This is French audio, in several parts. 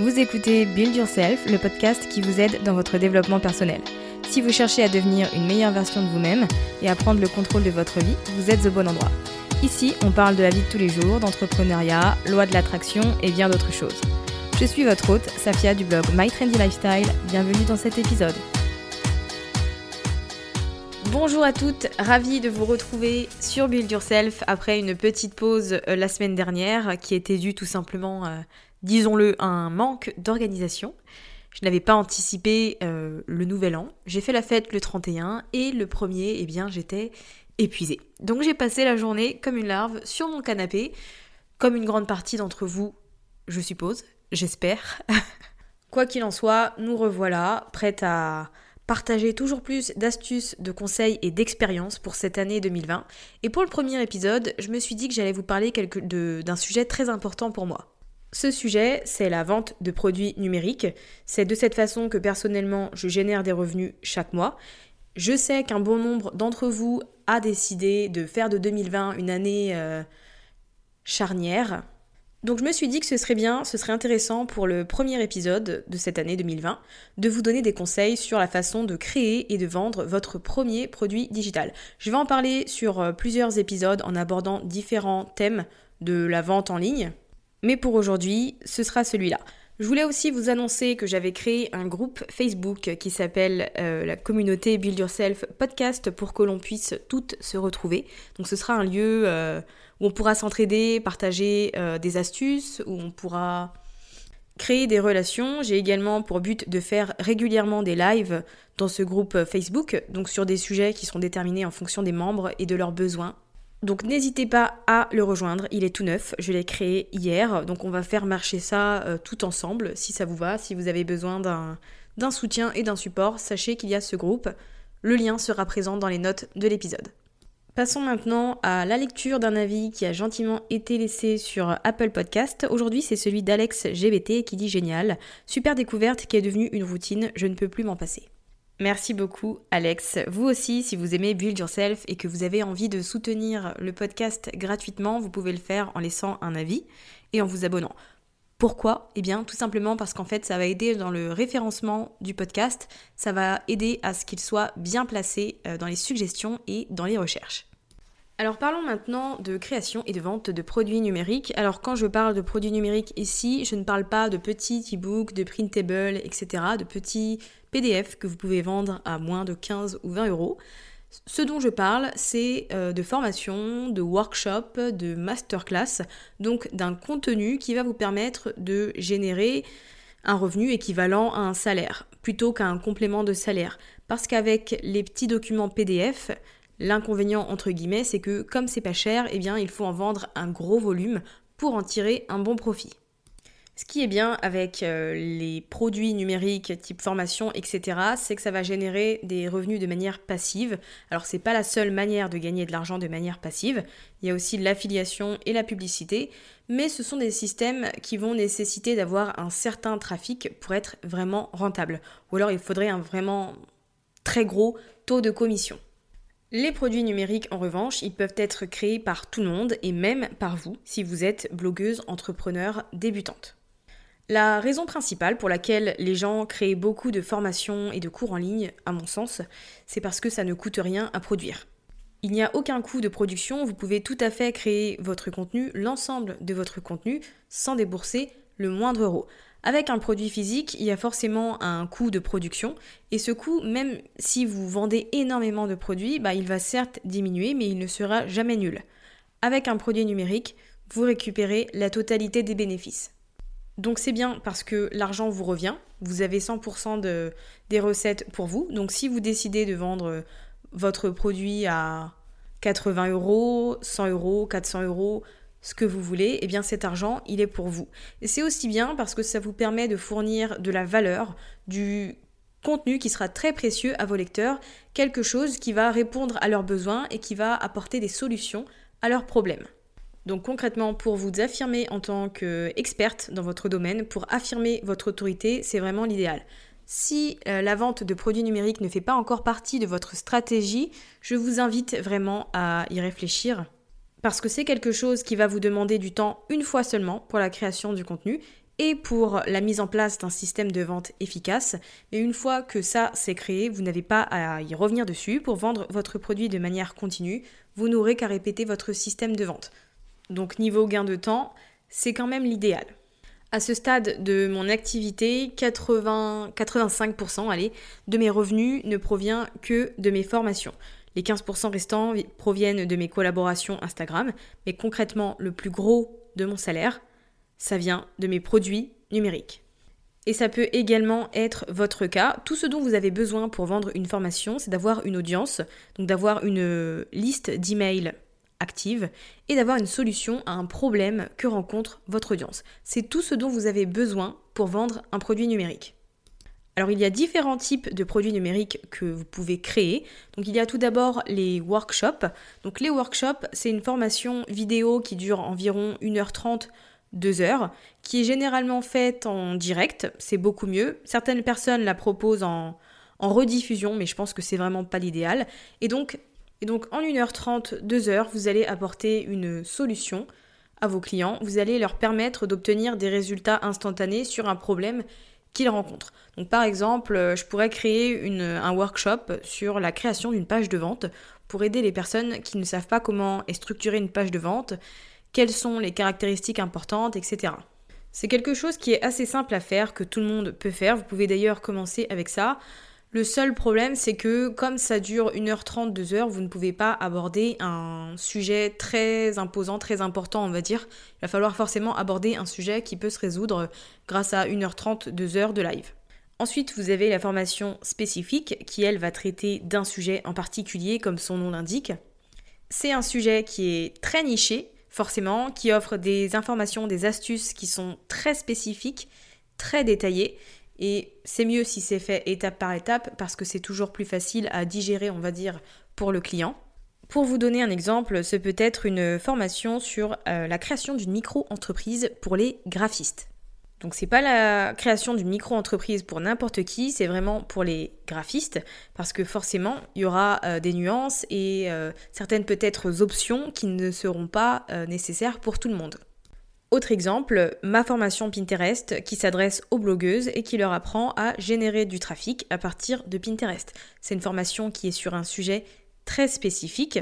Vous écoutez Build Yourself, le podcast qui vous aide dans votre développement personnel. Si vous cherchez à devenir une meilleure version de vous-même et à prendre le contrôle de votre vie, vous êtes au bon endroit. Ici, on parle de la vie de tous les jours, d'entrepreneuriat, loi de l'attraction et bien d'autres choses. Je suis votre hôte, Safia du blog My Trendy Lifestyle. Bienvenue dans cet épisode. Bonjour à toutes, ravie de vous retrouver sur Build Yourself après une petite pause euh, la semaine dernière qui était due tout simplement euh, disons-le, un manque d'organisation. Je n'avais pas anticipé euh, le nouvel an. J'ai fait la fête le 31 et le premier, eh bien, j'étais épuisée. Donc j'ai passé la journée comme une larve sur mon canapé, comme une grande partie d'entre vous, je suppose, j'espère. Quoi qu'il en soit, nous revoilà, prête à partager toujours plus d'astuces, de conseils et d'expériences pour cette année 2020. Et pour le premier épisode, je me suis dit que j'allais vous parler d'un sujet très important pour moi. Ce sujet, c'est la vente de produits numériques. C'est de cette façon que personnellement, je génère des revenus chaque mois. Je sais qu'un bon nombre d'entre vous a décidé de faire de 2020 une année euh, charnière. Donc je me suis dit que ce serait bien, ce serait intéressant pour le premier épisode de cette année 2020 de vous donner des conseils sur la façon de créer et de vendre votre premier produit digital. Je vais en parler sur euh, plusieurs épisodes en abordant différents thèmes de la vente en ligne, mais pour aujourd'hui, ce sera celui-là. Je voulais aussi vous annoncer que j'avais créé un groupe Facebook qui s'appelle euh, la communauté Build Yourself Podcast pour que l'on puisse toutes se retrouver. Donc ce sera un lieu euh, où on pourra s'entraider, partager euh, des astuces, où on pourra créer des relations. J'ai également pour but de faire régulièrement des lives dans ce groupe Facebook, donc sur des sujets qui sont déterminés en fonction des membres et de leurs besoins. Donc n'hésitez pas à le rejoindre, il est tout neuf, je l'ai créé hier, donc on va faire marcher ça euh, tout ensemble, si ça vous va, si vous avez besoin d'un soutien et d'un support, sachez qu'il y a ce groupe, le lien sera présent dans les notes de l'épisode. Passons maintenant à la lecture d'un avis qui a gentiment été laissé sur Apple Podcast. Aujourd'hui, c'est celui d'Alex GBT qui dit génial, super découverte qui est devenue une routine, je ne peux plus m'en passer. Merci beaucoup Alex. Vous aussi, si vous aimez Build Yourself et que vous avez envie de soutenir le podcast gratuitement, vous pouvez le faire en laissant un avis et en vous abonnant. Pourquoi? Eh bien tout simplement parce qu'en fait ça va aider dans le référencement du podcast, ça va aider à ce qu'il soit bien placé euh, dans les suggestions et dans les recherches. Alors parlons maintenant de création et de vente de produits numériques. Alors quand je parle de produits numériques ici, je ne parle pas de petits e-books, de printable, etc., de petits PDF que vous pouvez vendre à moins de 15 ou 20 euros. Ce dont je parle, c'est euh, de formation, de workshop, de masterclass, donc d'un contenu qui va vous permettre de générer un revenu équivalent à un salaire, plutôt qu'à un complément de salaire. Parce qu'avec les petits documents PDF, l'inconvénient entre guillemets, c'est que comme c'est pas cher, eh bien il faut en vendre un gros volume pour en tirer un bon profit. Ce qui est bien avec euh, les produits numériques type formation, etc., c'est que ça va générer des revenus de manière passive. Alors c'est pas la seule manière de gagner de l'argent de manière passive. Il y a aussi l'affiliation et la publicité, mais ce sont des systèmes qui vont nécessiter d'avoir un certain trafic pour être vraiment rentable. Ou alors il faudrait un vraiment très gros taux de commission. Les produits numériques, en revanche, ils peuvent être créés par tout le monde et même par vous si vous êtes blogueuse, entrepreneur, débutante. La raison principale pour laquelle les gens créent beaucoup de formations et de cours en ligne, à mon sens, c'est parce que ça ne coûte rien à produire. Il n'y a aucun coût de production, vous pouvez tout à fait créer votre contenu, l'ensemble de votre contenu, sans débourser le moindre euro. Avec un produit physique, il y a forcément un coût de production, et ce coût, même si vous vendez énormément de produits, bah, il va certes diminuer, mais il ne sera jamais nul. Avec un produit numérique, vous récupérez la totalité des bénéfices. Donc c'est bien parce que l'argent vous revient, vous avez 100% de, des recettes pour vous. Donc si vous décidez de vendre votre produit à 80 euros, 100 euros, 400 euros, ce que vous voulez, eh bien cet argent, il est pour vous. Et c'est aussi bien parce que ça vous permet de fournir de la valeur, du contenu qui sera très précieux à vos lecteurs, quelque chose qui va répondre à leurs besoins et qui va apporter des solutions à leurs problèmes. Donc concrètement, pour vous affirmer en tant qu'experte dans votre domaine, pour affirmer votre autorité, c'est vraiment l'idéal. Si euh, la vente de produits numériques ne fait pas encore partie de votre stratégie, je vous invite vraiment à y réfléchir parce que c'est quelque chose qui va vous demander du temps une fois seulement pour la création du contenu et pour la mise en place d'un système de vente efficace. Mais une fois que ça c'est créé, vous n'avez pas à y revenir dessus pour vendre votre produit de manière continue. Vous n'aurez qu'à répéter votre système de vente. Donc niveau gain de temps, c'est quand même l'idéal. À ce stade de mon activité, 80, 85% allez, de mes revenus ne provient que de mes formations. Les 15% restants proviennent de mes collaborations Instagram, mais concrètement, le plus gros de mon salaire, ça vient de mes produits numériques. Et ça peut également être votre cas. Tout ce dont vous avez besoin pour vendre une formation, c'est d'avoir une audience, donc d'avoir une liste d'emails active et d'avoir une solution à un problème que rencontre votre audience. C'est tout ce dont vous avez besoin pour vendre un produit numérique. Alors il y a différents types de produits numériques que vous pouvez créer. Donc il y a tout d'abord les workshops. Donc les workshops, c'est une formation vidéo qui dure environ 1h30 2 heures, qui est généralement faite en direct, c'est beaucoup mieux. Certaines personnes la proposent en, en rediffusion, mais je pense que c'est vraiment pas l'idéal. Et donc et donc en 1h30, 2h, vous allez apporter une solution à vos clients. Vous allez leur permettre d'obtenir des résultats instantanés sur un problème qu'ils rencontrent. Donc par exemple, euh, je pourrais créer un workshop sur la création d'une page de vente pour aider les personnes qui ne savent pas comment est structurée une page de vente, quelles sont les caractéristiques importantes, etc. C'est quelque chose qui est assez simple à faire, que tout le monde peut faire. Vous pouvez d'ailleurs commencer avec ça. Le seul problème, c'est que comme ça dure 1h30, 2h, vous ne pouvez pas aborder un sujet très imposant, très important, on va dire. Il va falloir forcément aborder un sujet qui peut se résoudre grâce à 1h30, 2h de live. Ensuite, vous avez la formation spécifique qui, elle, va traiter d'un sujet en particulier, comme son nom l'indique. C'est un sujet qui est très niché, forcément, qui offre des informations, des astuces qui sont très spécifiques, très détaillées et c'est mieux si c'est fait étape par étape parce que c'est toujours plus facile à digérer, on va dire, pour le client. Pour vous donner un exemple, ce peut être une formation sur euh, la création d'une micro-entreprise pour les graphistes. Donc c'est pas la création d'une micro-entreprise pour n'importe qui, c'est vraiment pour les graphistes parce que forcément il y aura euh, des nuances et euh, certaines peut-être options qui ne seront pas nécessaires pour tout le monde. Autre exemple, ma formation Pinterest qui s'adresse aux blogueuses et qui leur apprend à générer du trafic à partir de Pinterest. C'est une formation qui est sur un sujet très spécifique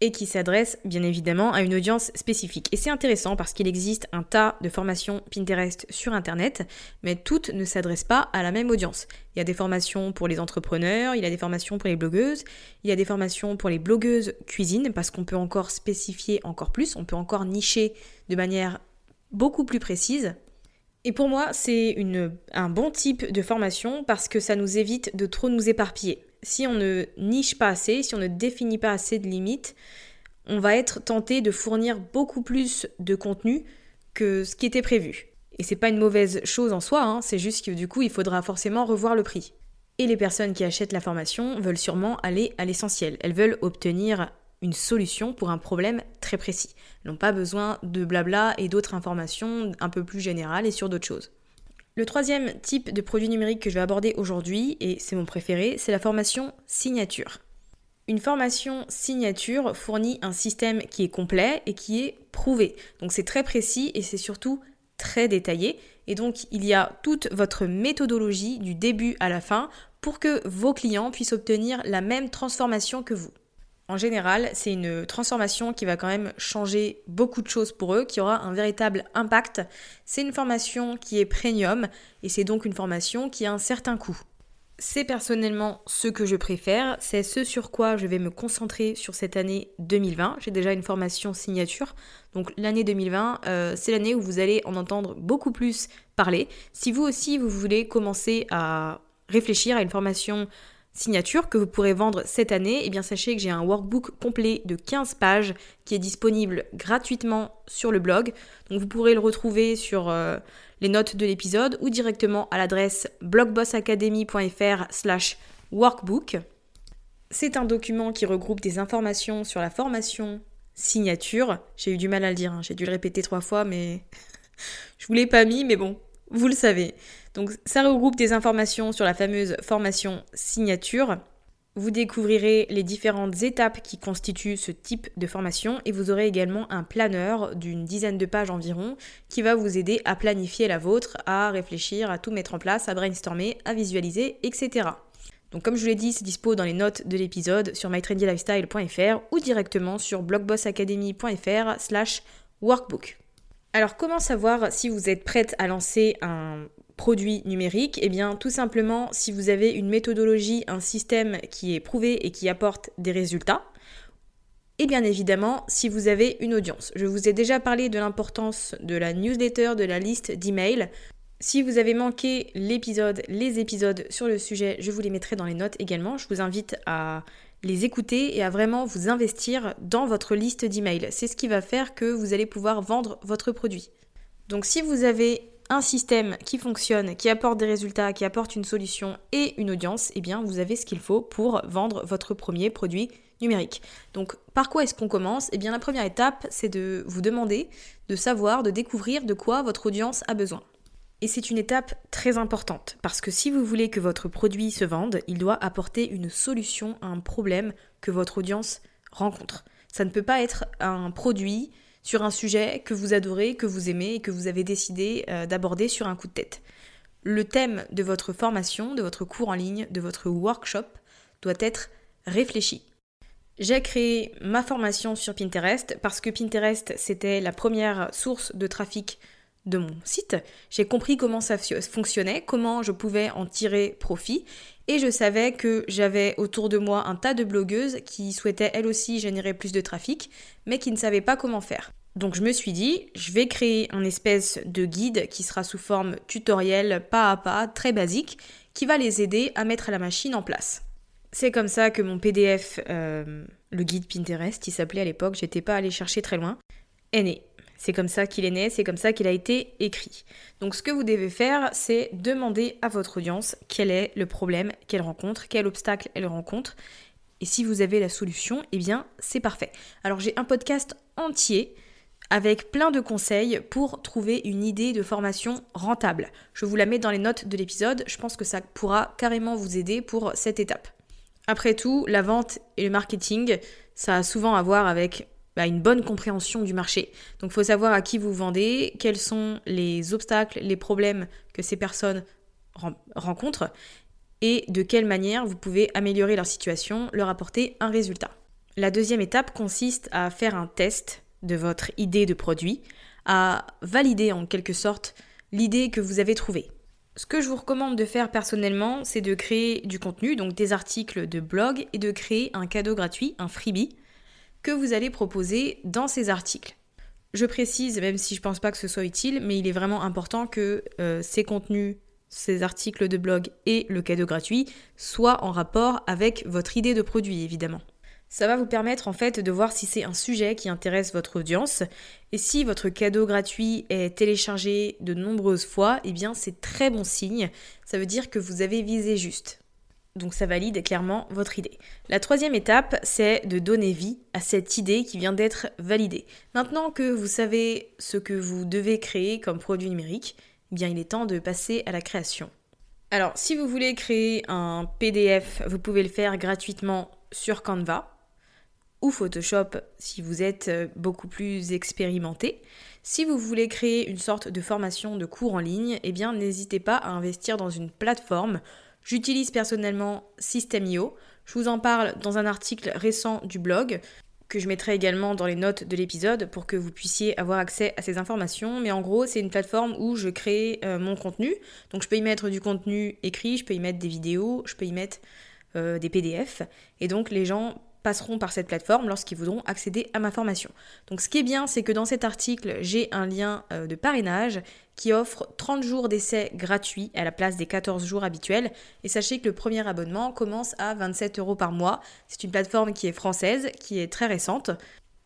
et qui s'adresse bien évidemment à une audience spécifique. Et c'est intéressant parce qu'il existe un tas de formations Pinterest sur Internet, mais toutes ne s'adressent pas à la même audience. Il y a des formations pour les entrepreneurs, il y a des formations pour les blogueuses, il y a des formations pour les blogueuses cuisine, parce qu'on peut encore spécifier encore plus, on peut encore nicher de manière beaucoup plus précise. Et pour moi, c'est un bon type de formation parce que ça nous évite de trop nous éparpiller. Si on ne niche pas assez, si on ne définit pas assez de limites, on va être tenté de fournir beaucoup plus de contenu que ce qui était prévu. Et c'est pas une mauvaise chose en soi, hein, c'est juste que du coup, il faudra forcément revoir le prix. Et les personnes qui achètent la formation veulent sûrement aller à l'essentiel. Elles veulent obtenir solution pour un problème très précis. Elles n'ont pas besoin de blabla et d'autres informations un peu plus générales et sur d'autres choses. Le troisième type de produit numérique que je vais aborder aujourd'hui, et c'est mon préféré, c'est la formation signature. Une formation signature fournit un système qui est complet et qui est prouvé. Donc c'est très précis et c'est surtout très détaillé. Et donc il y a toute votre méthodologie du début à la fin pour que vos clients puissent obtenir la même transformation que vous. En général, c'est une transformation qui va quand même changer beaucoup de choses pour eux, qui aura un véritable impact. C'est une formation qui est premium et c'est donc une formation qui a un certain coût. C'est personnellement ce que je préfère, c'est ce sur quoi je vais me concentrer sur cette année 2020. J'ai déjà une formation signature, donc l'année 2020, euh, c'est l'année où vous allez en entendre beaucoup plus parler. Si vous aussi, vous voulez commencer à réfléchir à une formation signature que vous pourrez vendre cette année, eh bien sachez que j'ai un workbook complet de 15 pages qui est disponible gratuitement sur le blog. Donc vous pourrez le retrouver sur euh, les notes de l'épisode ou directement à l'adresse blogbossacademy.fr slash workbook. C'est un document qui regroupe des informations sur la formation signature. J'ai eu du mal à le dire, hein. j'ai dû le répéter trois fois, mais je vous l'ai pas mis, mais bon, vous le savez. Donc ça regroupe des informations sur la fameuse formation signature. Vous découvrirez les différentes étapes qui constituent ce type de formation et vous aurez également un planeur d'une dizaine de pages environ qui va vous aider à planifier la vôtre, à réfléchir, à tout mettre en place, à brainstormer, à visualiser, etc. Donc comme je vous l'ai dit, c'est dispo dans les notes de l'épisode sur mytrendylifestyle.fr ou directement sur blogbossacademy.fr slash workbook. Alors comment savoir si vous êtes prête à lancer un produit numérique Eh bien tout simplement si vous avez une méthodologie, un système qui est prouvé et qui apporte des résultats. Et bien évidemment, si vous avez une audience. Je vous ai déjà parlé de l'importance de la newsletter, de la liste d'emails. Si vous avez manqué l'épisode, les épisodes sur le sujet, je vous les mettrai dans les notes également. Je vous invite à les écouter et à vraiment vous investir dans votre liste d'emails. C'est ce qui va faire que vous allez pouvoir vendre votre produit. Donc si vous avez un système qui fonctionne, qui apporte des résultats, qui apporte une solution et une audience, eh bien vous avez ce qu'il faut pour vendre votre premier produit numérique. Donc par quoi est-ce qu'on commence? Eh bien la première étape, c'est de vous demander, de savoir, de découvrir de quoi votre audience a besoin. Et c'est une étape très importante parce que si vous voulez que votre produit se vende, il doit apporter une solution à un problème que votre audience rencontre. Ça ne peut pas être un produit sur un sujet que vous adorez, que vous aimez et que vous avez décidé euh, d'aborder sur un coup de tête. Le thème de votre formation, de votre cours en ligne, de votre workshop doit être réfléchi. J'ai créé ma formation sur Pinterest parce que Pinterest, c'était la première source de trafic de mon site, j'ai compris comment ça fonctionnait, comment je pouvais en tirer profit et je savais que j'avais autour de moi un tas de blogueuses qui souhaitaient elles aussi générer plus de trafic mais qui ne savaient pas comment faire. Donc je me suis dit, je vais créer un espèce de guide qui sera sous forme tutoriel pas à pas, très basique, qui va les aider à mettre la machine en place. C'est comme ça que mon PDF, euh, le guide Pinterest, il s'appelait à l'époque, j'étais pas allée chercher très loin, est né. C'est comme ça qu'il est né, c'est comme ça qu'il a été écrit. Donc ce que vous devez faire, c'est demander à votre audience quel est le problème qu'elle rencontre, quel obstacle elle rencontre. Et si vous avez la solution, eh bien c'est parfait. Alors j'ai un podcast entier avec plein de conseils pour trouver une idée de formation rentable. Je vous la mets dans les notes de l'épisode, je pense que ça pourra carrément vous aider pour cette étape. Après tout, la vente et le marketing, ça a souvent à voir avec bah, une bonne compréhension du marché. Donc il faut savoir à qui vous vendez, quels sont les obstacles, les problèmes que ces personnes rencontrent et de quelle manière vous pouvez améliorer leur situation, leur apporter un résultat. La deuxième étape consiste à faire un test de votre idée de produit, à valider en quelque sorte l'idée que vous avez trouvée. Ce que je vous recommande de faire personnellement, c'est de créer du contenu, donc des articles de blog, et de créer un cadeau gratuit, un freebie, que vous allez proposer dans ces articles. Je précise, même si je ne pense pas que ce soit utile, mais il est vraiment important que euh, ces contenus, ces articles de blog et le cadeau gratuit soient en rapport avec votre idée de produit, évidemment. Ça va vous permettre en fait de voir si c'est un sujet qui intéresse votre audience. Et si votre cadeau gratuit est téléchargé de nombreuses fois, eh bien c'est très bon signe. Ça veut dire que vous avez visé juste. Donc ça valide clairement votre idée. La troisième étape, c'est de donner vie à cette idée qui vient d'être validée. Maintenant que vous savez ce que vous devez créer comme produit numérique, eh il est temps de passer à la création. Alors si vous voulez créer un PDF, vous pouvez le faire gratuitement sur Canva ou Photoshop si vous êtes euh, beaucoup plus expérimenté. Si vous voulez créer une sorte de formation de cours en ligne, eh bien n'hésitez pas à investir dans une plateforme. J'utilise personnellement System.io. Je vous en parle dans un article récent du blog que je mettrai également dans les notes de l'épisode pour que vous puissiez avoir accès à ces informations. Mais en gros, c'est une plateforme où je crée euh, mon contenu. Donc je peux y mettre du contenu écrit, je peux y mettre des vidéos, je peux y mettre euh, des PDF. Et donc les gens passeront par cette plateforme lorsqu'ils voudront accéder à ma formation. Donc ce qui est bien, c'est que dans cet article, j'ai un lien euh, de parrainage qui offre 30 jours d'essai gratuits à la place des 14 jours habituels. Et sachez que le premier abonnement commence à 27 euros par mois. C'est une plateforme qui est française, qui est très récente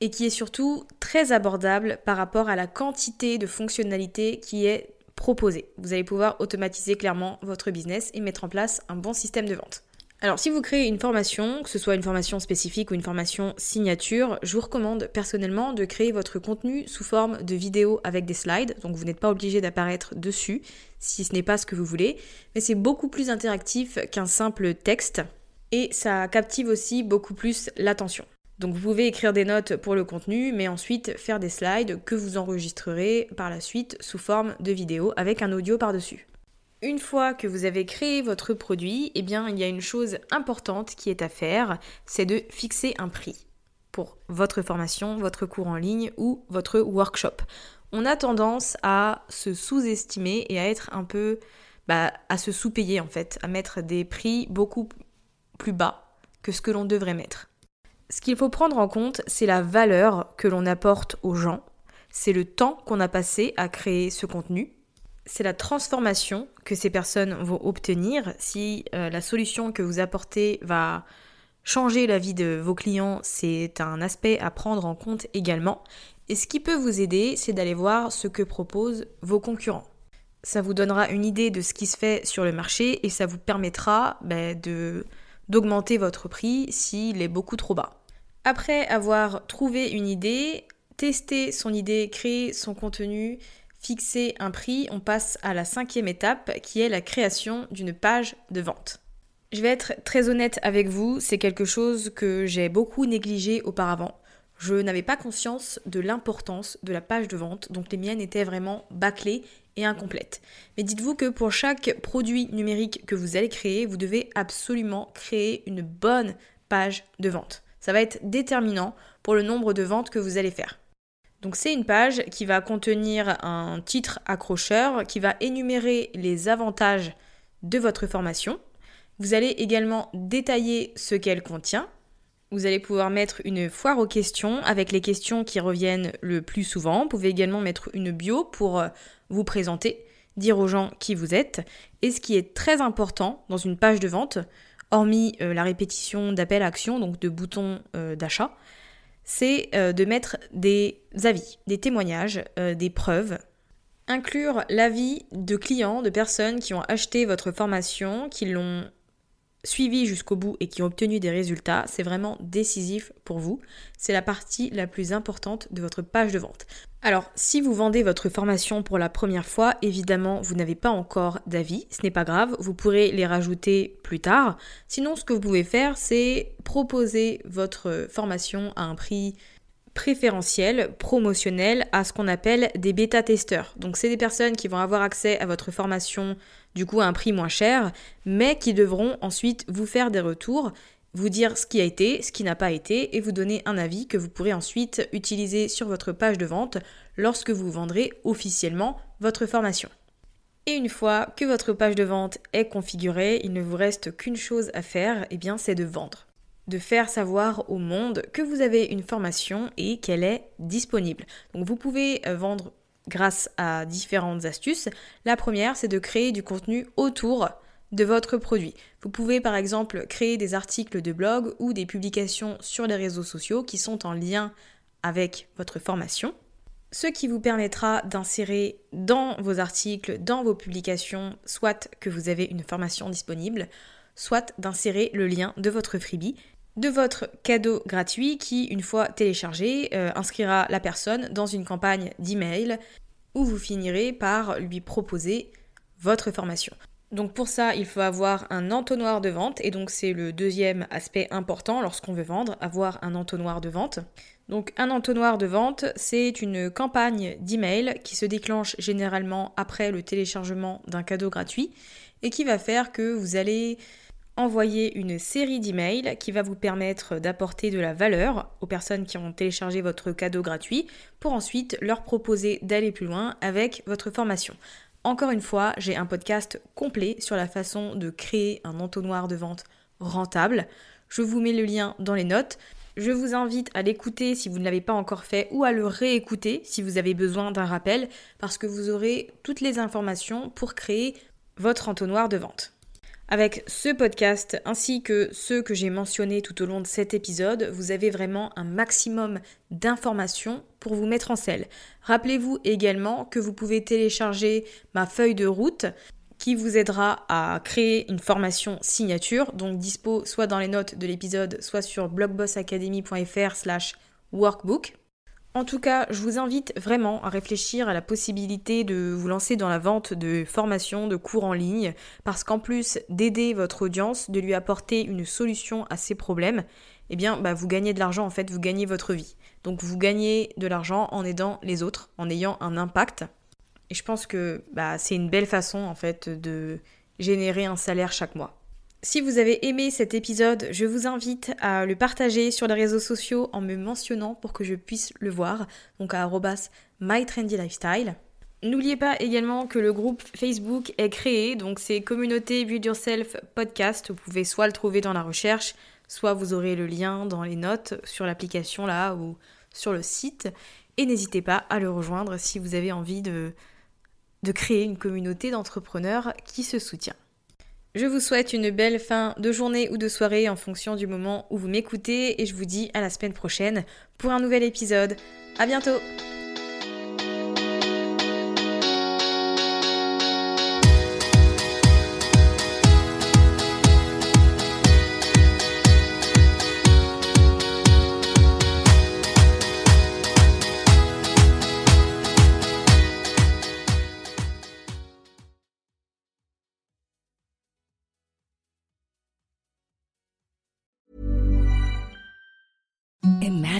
et qui est surtout très abordable par rapport à la quantité de fonctionnalités qui est proposée. Vous allez pouvoir automatiser clairement votre business et mettre en place un bon système de vente. Alors si vous créez une formation, que ce soit une formation spécifique ou une formation signature, je vous recommande personnellement de créer votre contenu sous forme de vidéo avec des slides, donc vous n'êtes pas obligé d'apparaître dessus si ce n'est pas ce que vous voulez, mais c'est beaucoup plus interactif qu'un simple texte et ça captive aussi beaucoup plus l'attention. Donc vous pouvez écrire des notes pour le contenu, mais ensuite faire des slides que vous enregistrerez par la suite sous forme de vidéo avec un audio par-dessus. Une fois que vous avez créé votre produit, eh bien, il y a une chose importante qui est à faire, c'est de fixer un prix pour votre formation, votre cours en ligne ou votre workshop. On a tendance à se sous-estimer et à être un peu, bah, à se sous-payer en fait, à mettre des prix beaucoup plus bas que ce que l'on devrait mettre. Ce qu'il faut prendre en compte, c'est la valeur que l'on apporte aux gens, c'est le temps qu'on a passé à créer ce contenu, c'est la transformation que ces personnes vont obtenir. Si euh, la solution que vous apportez va changer la vie de vos clients, c'est un aspect à prendre en compte également. Et ce qui peut vous aider, c'est d'aller voir ce que proposent vos concurrents. Ça vous donnera une idée de ce qui se fait sur le marché et ça vous permettra ben, de, d'augmenter votre prix s'il est beaucoup trop bas. Après avoir trouvé une idée, tester son idée, créer son contenu, fixer un prix, on passe à la cinquième étape qui est la création d'une page de vente. Je vais être très honnête avec vous, c'est quelque chose que j'ai beaucoup négligé auparavant. Je n'avais pas conscience de l'importance de la page de vente, donc les miennes étaient vraiment bâclées et incomplètes. Mais dites-vous que pour chaque produit numérique que vous allez créer, vous devez absolument créer une bonne page de vente. Ça va être déterminant pour le nombre de ventes que vous allez faire. Donc c'est une page qui va contenir un titre accrocheur qui va énumérer les avantages de votre formation. Vous allez également détailler ce qu'elle contient. Vous allez pouvoir mettre une foire aux questions avec les questions qui reviennent le plus souvent. Vous pouvez également mettre une bio pour euh, vous présenter, dire aux gens qui vous êtes. Et ce qui est très important dans une page de vente, hormis euh, la répétition d'appels à action, donc de boutons euh, d'achat, c'est euh, de mettre des avis, des témoignages, euh, des preuves. Inclure l'avis de clients, de personnes qui ont acheté votre formation, qui l'ont suivi jusqu'au bout et qui ont obtenu des résultats, c'est vraiment décisif pour vous. C'est la partie la plus importante de votre page de vente. Alors, si vous vendez votre formation pour la première fois, évidemment, vous n'avez pas encore d'avis, ce n'est pas grave, vous pourrez les rajouter plus tard. Sinon, ce que vous pouvez faire, c'est proposer votre formation à un prix préférentiel, promotionnel, à ce qu'on appelle des bêta-testeurs. Donc, c'est des personnes qui vont avoir accès à votre formation du coup à un prix moins cher, mais qui devront ensuite vous faire des retours, vous dire ce qui a été, ce qui n'a pas été, et vous donner un avis que vous pourrez ensuite utiliser sur votre page de vente lorsque vous vendrez officiellement votre formation. Et une fois que votre page de vente est configurée, il ne vous reste qu'une chose à faire, et eh bien c'est de vendre. De faire savoir au monde que vous avez une formation et qu'elle est disponible. Donc vous pouvez euh, vendre grâce à différentes astuces. La première, c'est de créer du contenu autour de votre produit. Vous pouvez par exemple créer des articles de blog ou des publications sur les réseaux sociaux qui sont en lien avec votre formation, ce qui vous permettra d'insérer dans vos articles, dans vos publications, soit que vous avez une formation disponible, soit d'insérer le lien de votre freebie, de votre cadeau gratuit qui, une fois téléchargé, euh, inscrira la personne dans une campagne d'email où vous finirez par lui proposer votre formation. Donc pour ça, il faut avoir un entonnoir de vente et donc c'est le deuxième aspect important lorsqu'on veut vendre, avoir un entonnoir de vente. Donc un entonnoir de vente, c'est une campagne d'email qui se déclenche généralement après le téléchargement d'un cadeau gratuit et qui va faire que vous allez envoyer une série d'emails qui va vous permettre d'apporter de la valeur aux personnes qui ont téléchargé votre cadeau gratuit pour ensuite leur proposer d'aller plus loin avec votre formation. Encore une fois, j'ai un podcast complet sur la façon de créer un entonnoir de vente rentable. Je vous mets le lien dans les notes. Je vous invite à l'écouter si vous ne l'avez pas encore fait ou à le réécouter si vous avez besoin d'un rappel parce que vous aurez toutes les informations pour créer votre entonnoir de vente. Avec ce podcast ainsi que ceux que j'ai mentionnés tout au long de cet épisode, vous avez vraiment un maximum d'informations pour vous mettre en selle. Rappelez-vous également que vous pouvez télécharger ma feuille de route qui vous aidera à créer une formation signature, donc dispo soit dans les notes de l'épisode, soit sur blogbossacademy.fr slash workbook. En tout cas, je vous invite vraiment à réfléchir à la possibilité de vous lancer dans la vente de formations, de cours en ligne, parce qu'en plus d'aider votre audience, de lui apporter une solution à ses problèmes, eh bien, bah, vous gagnez de l'argent en fait, vous gagnez votre vie. Donc vous gagnez de l'argent en aidant les autres, en ayant un impact. Et je pense que bah, c'est une belle façon en fait de générer un salaire chaque mois. Si vous avez aimé cet épisode, je vous invite à le partager sur les réseaux sociaux en me mentionnant pour que je puisse le voir, donc à mytrendylifestyle. N'oubliez pas également que le groupe Facebook est créé, donc c'est communauté Build Yourself Podcast. Vous pouvez soit le trouver dans la recherche, soit vous aurez le lien dans les notes sur l'application là ou sur le site. Et n'hésitez pas à le rejoindre si vous avez envie de, de créer une communauté d'entrepreneurs qui se soutient. Je vous souhaite une belle fin de journée ou de soirée en fonction du moment où vous m'écoutez et je vous dis à la semaine prochaine pour un nouvel épisode. À bientôt!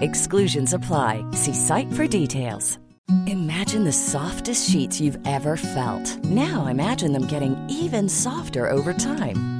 Exclusions apply. See site for details. Imagine the softest sheets you've ever felt. Now imagine them getting even softer over time.